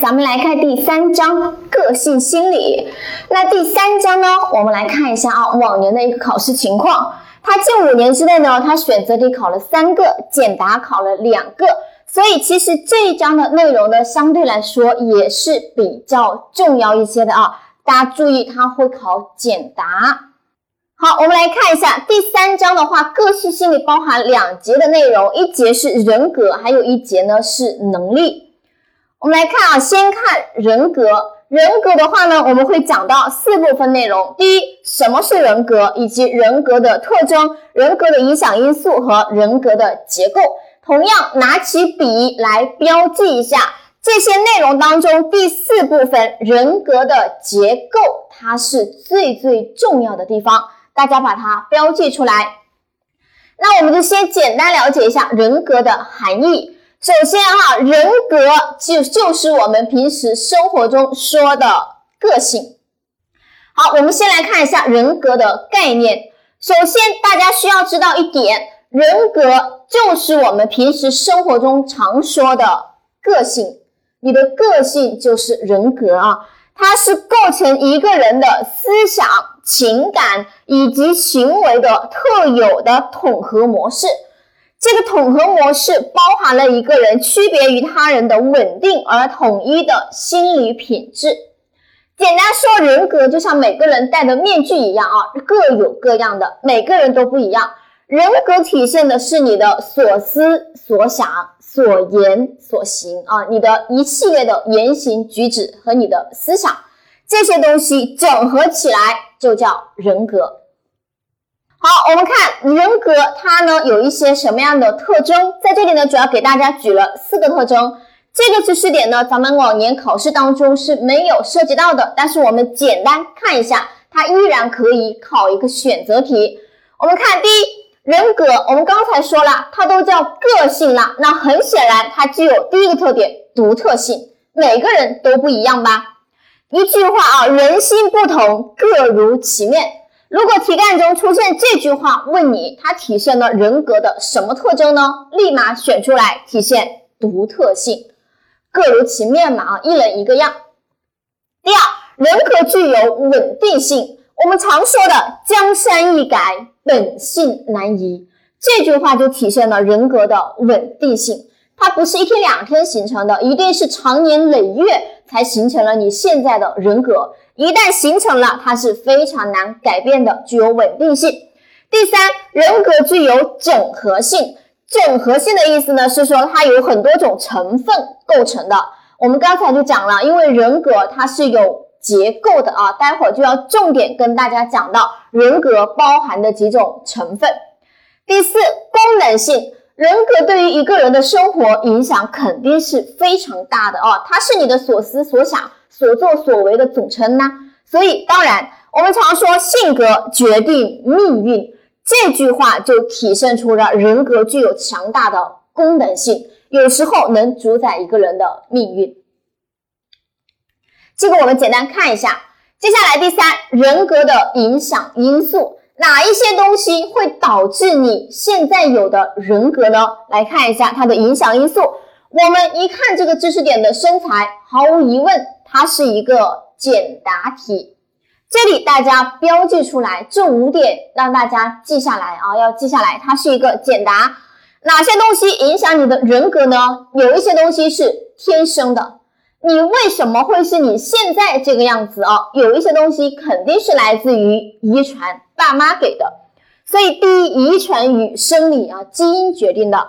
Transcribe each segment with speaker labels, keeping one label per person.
Speaker 1: 咱们来看第三章个性心理。那第三章呢，我们来看一下啊，往年的一个考试情况。它近五年之内呢，它选择题考了三个，简答考了两个，所以其实这一章的内容呢，相对来说也是比较重要一些的啊。大家注意，它会考简答。好，我们来看一下第三章的话，个性心理包含两节的内容，一节是人格，还有一节呢是能力。我们来看啊，先看人格。人格的话呢，我们会讲到四部分内容。第一，什么是人格，以及人格的特征、人格的影响因素和人格的结构。同样，拿起笔来标记一下这些内容当中第四部分人格的结构，它是最最重要的地方，大家把它标记出来。那我们就先简单了解一下人格的含义。首先哈，人格就就是我们平时生活中说的个性。好，我们先来看一下人格的概念。首先，大家需要知道一点，人格就是我们平时生活中常说的个性。你的个性就是人格啊，它是构成一个人的思想、情感以及行为的特有的统合模式。这个统合模式包含了一个人区别于他人的稳定而统一的心理品质。简单说，人格就像每个人戴的面具一样啊，各有各样的，每个人都不一样。人格体现的是你的所思所想、所言所行啊，你的一系列的言行举止和你的思想，这些东西整合起来就叫人格。好，我们看人格，它呢有一些什么样的特征？在这里呢，主要给大家举了四个特征。这个知识点呢，咱们往年考试当中是没有涉及到的，但是我们简单看一下，它依然可以考一个选择题。我们看第一，人格，我们刚才说了，它都叫个性了，那很显然，它具有第一个特点，独特性，每个人都不一样吧？一句话啊，人心不同，各如其面。如果题干中出现这句话，问你它体现了人格的什么特征呢？立马选出来，体现独特性，各如其面嘛啊，一人一个样。第二，人格具有稳定性。我们常说的“江山易改，本性难移”，这句话就体现了人格的稳定性。它不是一天两天形成的，一定是长年累月才形成了你现在的人格。一旦形成了，它是非常难改变的，具有稳定性。第三，人格具有整合性。整合性的意思呢，是说它有很多种成分构成的。我们刚才就讲了，因为人格它是有结构的啊，待会儿就要重点跟大家讲到人格包含的几种成分。第四，功能性。人格对于一个人的生活影响肯定是非常大的啊，它是你的所思所想。所作所为的总称呢？所以当然，我们常说性格决定命运，这句话就体现出了人格具有强大的功能性，有时候能主宰一个人的命运。这个我们简单看一下。接下来第三，人格的影响因素，哪一些东西会导致你现在有的人格呢？来看一下它的影响因素。我们一看这个知识点的身材，毫无疑问。它是一个简答题，这里大家标记出来这五点，让大家记下来啊，要记下来。它是一个简答，哪些东西影响你的人格呢？有一些东西是天生的，你为什么会是你现在这个样子啊？有一些东西肯定是来自于遗传，爸妈给的。所以第一，遗传与生理啊，基因决定的。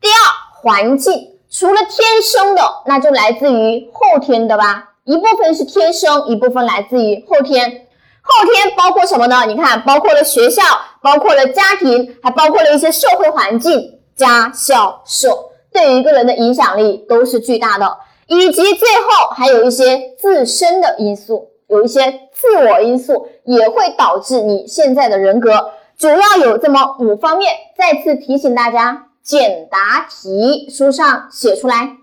Speaker 1: 第二，环境，除了天生的，那就来自于后天的吧。一部分是天生，一部分来自于后天。后天包括什么呢？你看，包括了学校，包括了家庭，还包括了一些社会环境，家校社对于一个人的影响力都是巨大的。以及最后还有一些自身的因素，有一些自我因素也会导致你现在的人格。主要有这么五方面。再次提醒大家，简答题书上写出来。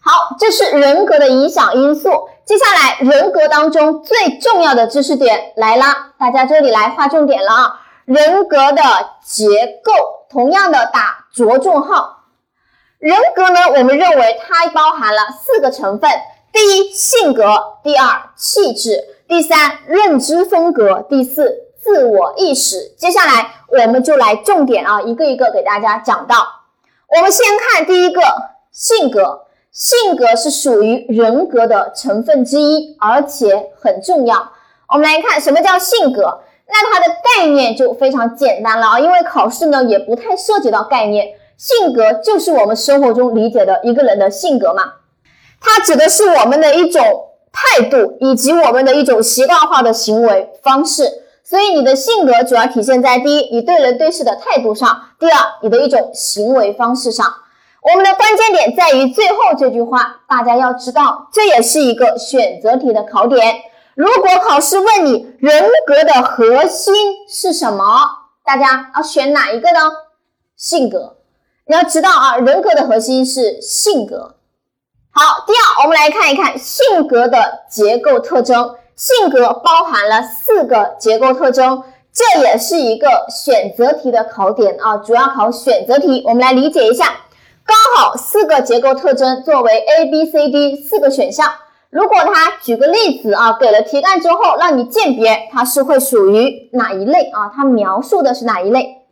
Speaker 1: 好，这是人格的影响因素。接下来，人格当中最重要的知识点来啦，大家这里来划重点了啊！人格的结构，同样的打着重号。人格呢，我们认为它包含了四个成分：第一，性格；第二，气质；第三，认知风格；第四，自我意识。接下来，我们就来重点啊，一个一个给大家讲到。我们先看第一个，性格。性格是属于人格的成分之一，而且很重要。我们来看什么叫性格，那它的概念就非常简单了啊，因为考试呢也不太涉及到概念。性格就是我们生活中理解的一个人的性格嘛，它指的是我们的一种态度以及我们的一种习惯化的行为方式。所以你的性格主要体现在第一，你对人对事的态度上；第二，你的一种行为方式上。我们的关键点在于最后这句话，大家要知道，这也是一个选择题的考点。如果考试问你人格的核心是什么，大家要选哪一个呢？性格，你要知道啊，人格的核心是性格。好，第二，我们来看一看性格的结构特征。性格包含了四个结构特征，这也是一个选择题的考点啊，主要考选择题。我们来理解一下。刚好四个结构特征作为 A、B、C、D 四个选项。如果他举个例子啊，给了题干之后，让你鉴别它是会属于哪一类啊？它描述的是哪一类？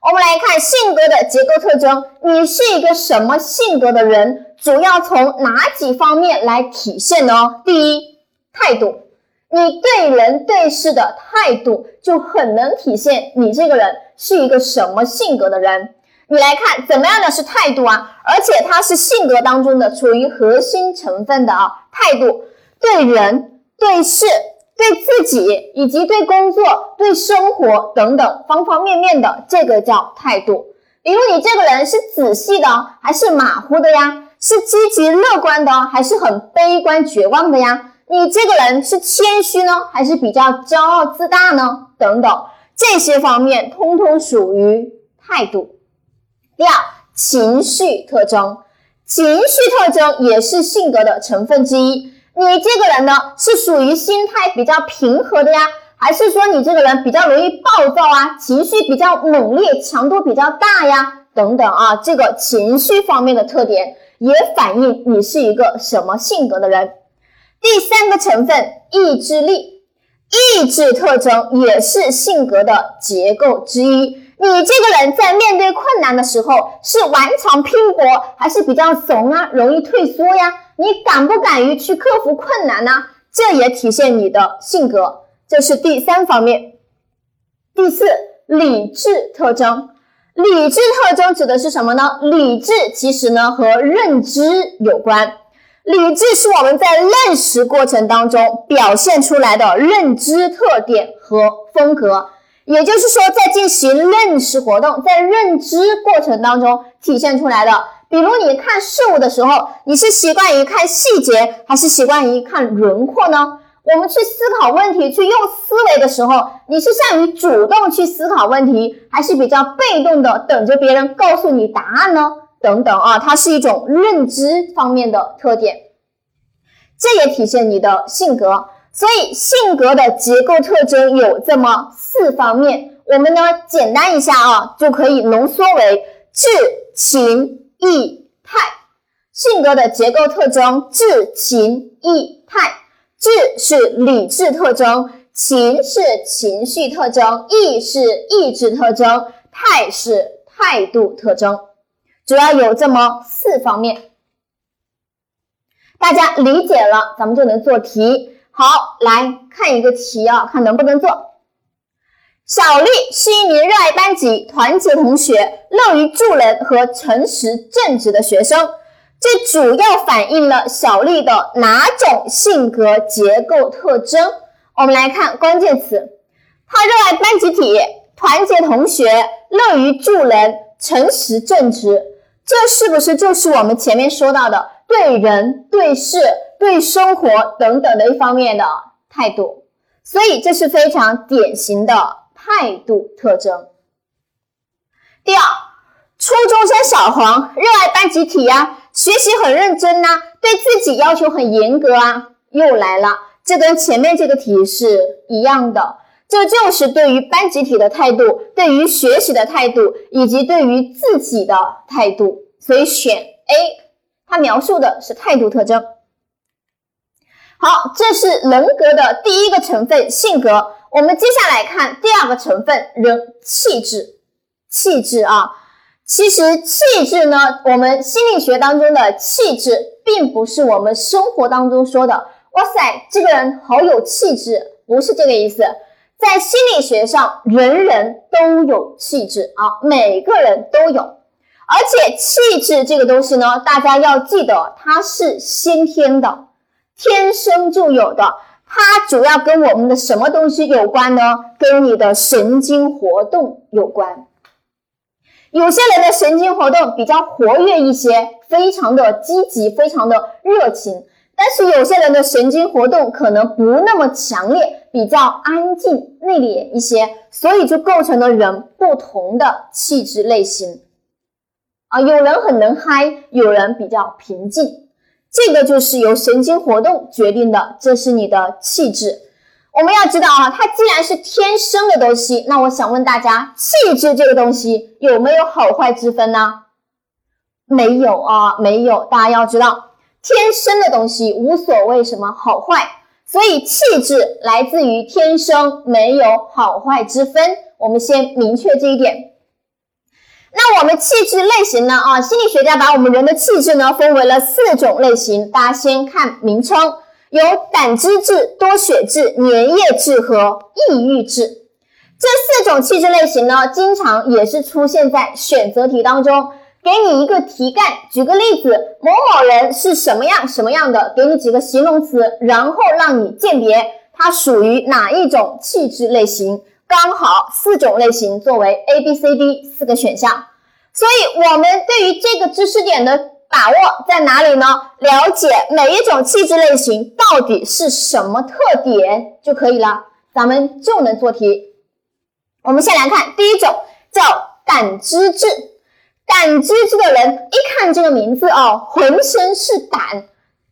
Speaker 1: 我们来看性格的结构特征。你是一个什么性格的人？主要从哪几方面来体现呢？第一，态度。你对人对事的态度就很能体现你这个人是一个什么性格的人。你来看怎么样的是态度啊？而且它是性格当中的处于核心成分的啊，态度对人、对事、对自己以及对工作、对生活等等方方面面的，这个叫态度。比如你这个人是仔细的还是马虎的呀？是积极乐观的还是很悲观绝望的呀？你这个人是谦虚呢还是比较骄傲自大呢？等等这些方面通通属于态度。第二，情绪特征，情绪特征也是性格的成分之一。你这个人呢，是属于心态比较平和的呀，还是说你这个人比较容易暴躁啊，情绪比较猛烈，强度比较大呀？等等啊，这个情绪方面的特点也反映你是一个什么性格的人。第三个成分，意志力，意志特征也是性格的结构之一。你这个人在面对困难的时候是顽强拼搏，还是比较怂啊，容易退缩呀？你敢不敢于去克服困难呢？这也体现你的性格，这是第三方面。第四，理智特征，理智特征指的是什么呢？理智其实呢和认知有关，理智是我们在认识过程当中表现出来的认知特点和风格。也就是说，在进行认识活动，在认知过程当中体现出来的。比如你看事物的时候，你是习惯于看细节，还是习惯于看轮廓呢？我们去思考问题、去用思维的时候，你是善于主动去思考问题，还是比较被动的等着别人告诉你答案呢？等等啊，它是一种认知方面的特点，这也体现你的性格。所以性格的结构特征有这么四方面，我们呢简单一下啊，就可以浓缩为智、情、意、态。性格的结构特征：智、情、意、态。智是理智特征，情是情绪特征，意是意志特征，态是态度特征。主要有这么四方面，大家理解了，咱们就能做题。好，来看一个题啊，看能不能做。小丽是一名热爱班级、团结同学、乐于助人和诚实正直的学生。这主要反映了小丽的哪种性格结构特征？我们来看关键词：她热爱班集体、团结同学、乐于助人、诚实正直。这是不是就是我们前面说到的对人对事？对生活等等的一方面的态度，所以这是非常典型的态度特征。第二，初中生小黄热爱班集体呀，学习很认真呐，对自己要求很严格啊。又来了，这跟前面这个题是一样的，这就是对于班集体的态度，对于学习的态度，以及对于自己的态度。所以选 A，它描述的是态度特征。好，这是人格的第一个成分性格。我们接下来看第二个成分人气质。气质啊，其实气质呢，我们心理学当中的气质，并不是我们生活当中说的“哇塞，这个人好有气质”，不是这个意思。在心理学上，人人都有气质啊，每个人都有。而且气质这个东西呢，大家要记得，它是先天的。天生就有的，它主要跟我们的什么东西有关呢？跟你的神经活动有关。有些人的神经活动比较活跃一些，非常的积极，非常的热情；但是有些人的神经活动可能不那么强烈，比较安静内敛一些，所以就构成了人不同的气质类型。啊，有人很能嗨，有人比较平静。这个就是由神经活动决定的，这是你的气质。我们要知道啊，它既然是天生的东西，那我想问大家，气质这个东西有没有好坏之分呢？没有啊，没有。大家要知道，天生的东西无所谓什么好坏，所以气质来自于天生，没有好坏之分。我们先明确这一点。那我们气质类型呢？啊，心理学家把我们人的气质呢分为了四种类型。大家先看名称，有胆汁质、多血质、粘液质和抑郁质。这四种气质类型呢，经常也是出现在选择题当中。给你一个题干，举个例子，某某人是什么样什么样的？给你几个形容词，然后让你鉴别它属于哪一种气质类型。刚好四种类型作为 A、B、C、D 四个选项，所以我们对于这个知识点的把握在哪里呢？了解每一种气质类型到底是什么特点就可以了，咱们就能做题。我们先来看第一种，叫胆汁质。胆汁质的人一看这个名字哦，浑身是胆，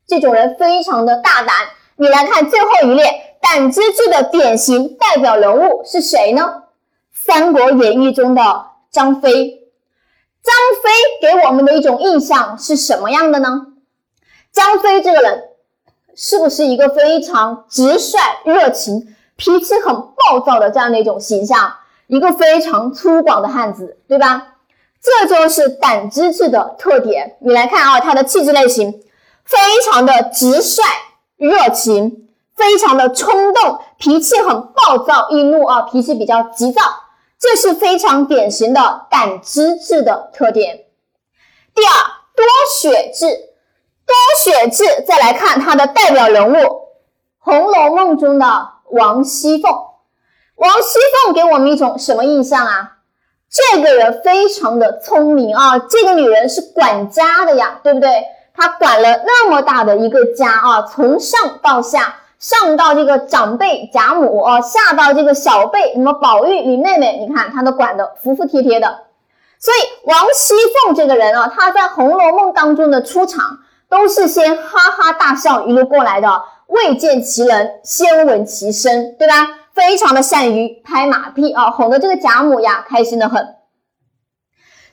Speaker 1: 这种人非常的大胆。你来看最后一列。胆汁质的典型代表人物是谁呢？《三国演义》中的张飞。张飞给我们的一种印象是什么样的呢？张飞这个人是不是一个非常直率、热情、脾气很暴躁的这样的一种形象？一个非常粗犷的汉子，对吧？这就是胆汁质的特点。你来看啊，他的气质类型非常的直率、热情。非常的冲动，脾气很暴躁易怒啊，脾气比较急躁，这是非常典型的胆汁质的特点。第二，多血质，多血质，再来看它的代表人物，《红楼梦》中的王熙凤。王熙凤给我们一种什么印象啊？这个人非常的聪明啊，这个女人是管家的呀，对不对？她管了那么大的一个家啊，从上到下。上到这个长辈贾母啊，下到这个小辈什么宝玉林妹妹，你看他都管得服服帖帖的。所以王熙凤这个人啊，她在《红楼梦》当中的出场都是先哈哈大笑一路过来的，未见其人先闻其声，对吧？非常的善于拍马屁啊，哄得这个贾母呀开心的很。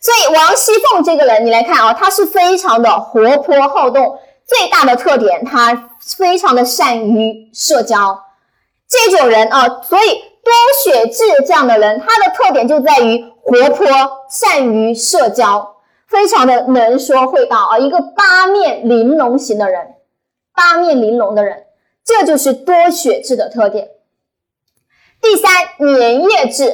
Speaker 1: 所以王熙凤这个人，你来看啊，她是非常的活泼好动。最大的特点，他非常的善于社交，这种人啊，所以多血质这样的人，他的特点就在于活泼、善于社交，非常的能说会道啊，一个八面玲珑型的人，八面玲珑的人，这就是多血质的特点。第三，粘液质，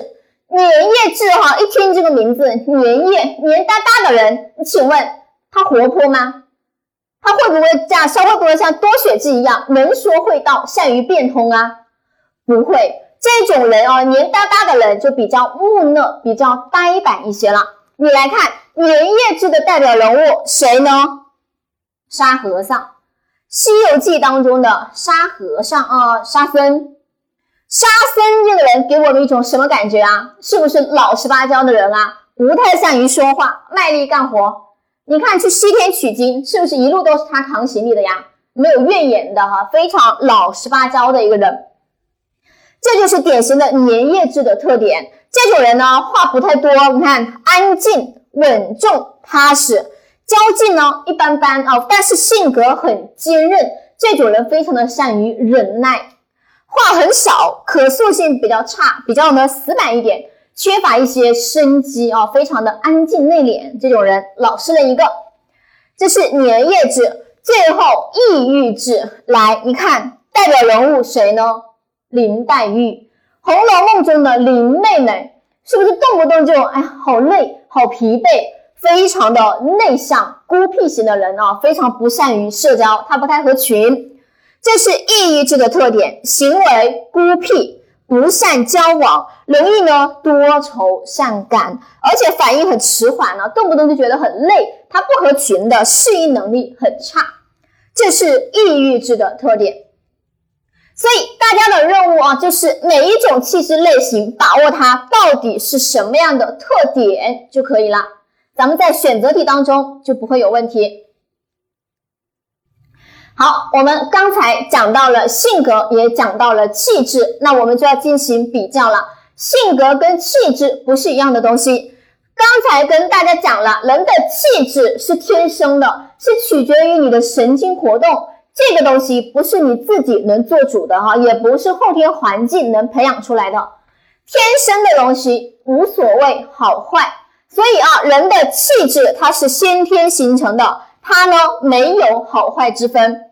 Speaker 1: 粘液质哈，一听这个名字，粘液黏哒哒的人，请问他活泼吗？他会不会这样？稍微不会像多血质一样能说会道、善于变通啊？不会，这种人哦，黏哒哒的人就比较木讷、比较呆板一些了。你来看粘液质的代表人物谁呢？沙和尚，《西游记》当中的沙和尚啊，沙僧。沙僧这个人给我们一种什么感觉啊？是不是老实巴交的人啊？不太善于说话，卖力干活。你看去西天取经，是不是一路都是他扛行李的呀？没有怨言的哈，非常老实巴交的一个人，这就是典型的粘液质的特点。这种人呢，话不太多，你看安静、稳重、踏实，交际呢一般般啊，但是性格很坚韧，这种人非常的善于忍耐，话很少，可塑性比较差，比较呢死板一点，缺乏一些生机啊，非常的安静内敛，这种人老实人一个。这是年月制，最后抑郁制，来一看代表人物谁呢？林黛玉，《红楼梦》中的林妹妹，是不是动不动就哎呀好累、好疲惫？非常的内向、孤僻型的人啊，非常不善于社交，她不太合群，这是抑郁质的特点，行为孤僻，不善交往，容易呢多愁善感，而且反应很迟缓呢，动不动就觉得很累，他不合群的适应能力很差，这是抑郁质的特点。所以大家的任务啊，就是每一种气质类型，把握它到底是什么样的特点就可以了。咱们在选择题当中就不会有问题。好，我们刚才讲到了性格，也讲到了气质，那我们就要进行比较了。性格跟气质不是一样的东西。刚才跟大家讲了，人的气质是天生的，是取决于你的神经活动，这个东西不是你自己能做主的哈，也不是后天环境能培养出来的，天生的东西无所谓好坏。所以啊，人的气质它是先天形成的，它呢没有好坏之分。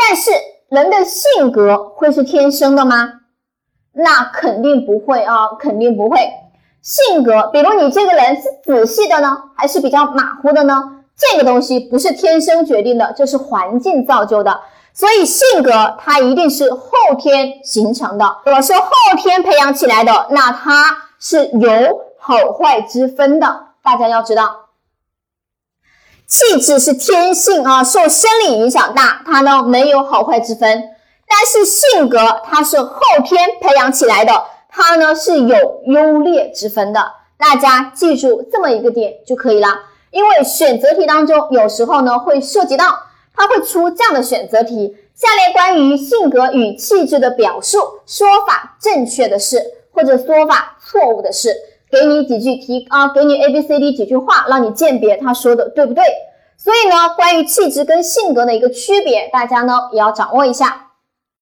Speaker 1: 但是人的性格会是天生的吗？那肯定不会啊，肯定不会。性格，比如你这个人是仔细的呢，还是比较马虎的呢？这个东西不是天生决定的，这是环境造就的。所以性格它一定是后天形成的。我是后天培养起来的，那它是有。好坏之分的，大家要知道，气质是天性啊，受生理影响大，它呢没有好坏之分。但是性格它是后天培养起来的，它呢是有优劣之分的。大家记住这么一个点就可以了。因为选择题当中有时候呢会涉及到，它会出这样的选择题：下列关于性格与气质的表述，说法正确的是，或者说法错误的是。给你几句提啊，给你 A B C D 几句话，让你鉴别他说的对不对。所以呢，关于气质跟性格的一个区别，大家呢也要掌握一下。